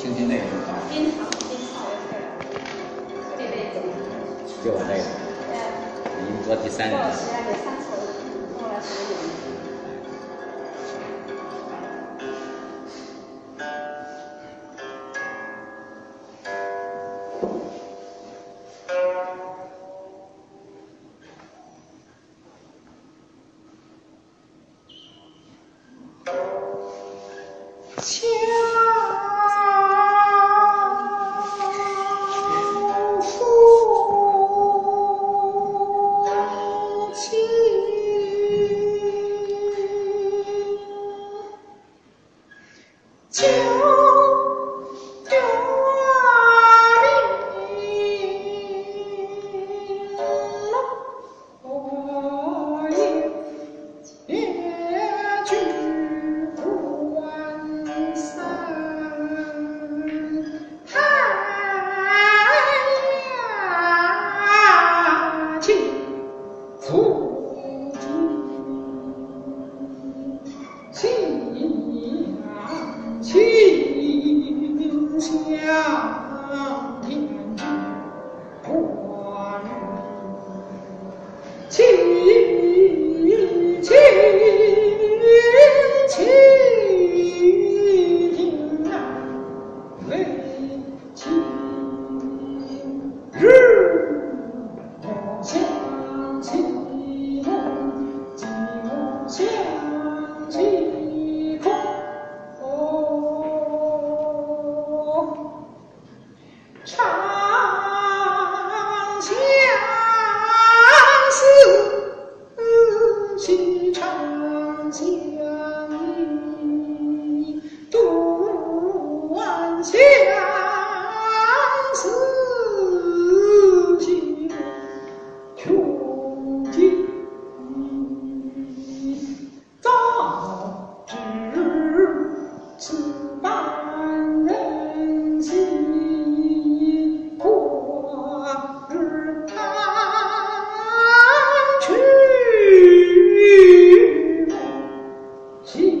听听那个啊，经常经常有事儿，特别累走。就我这个，呃，已经做第三年了。我虽然情上手，我来说有。去 de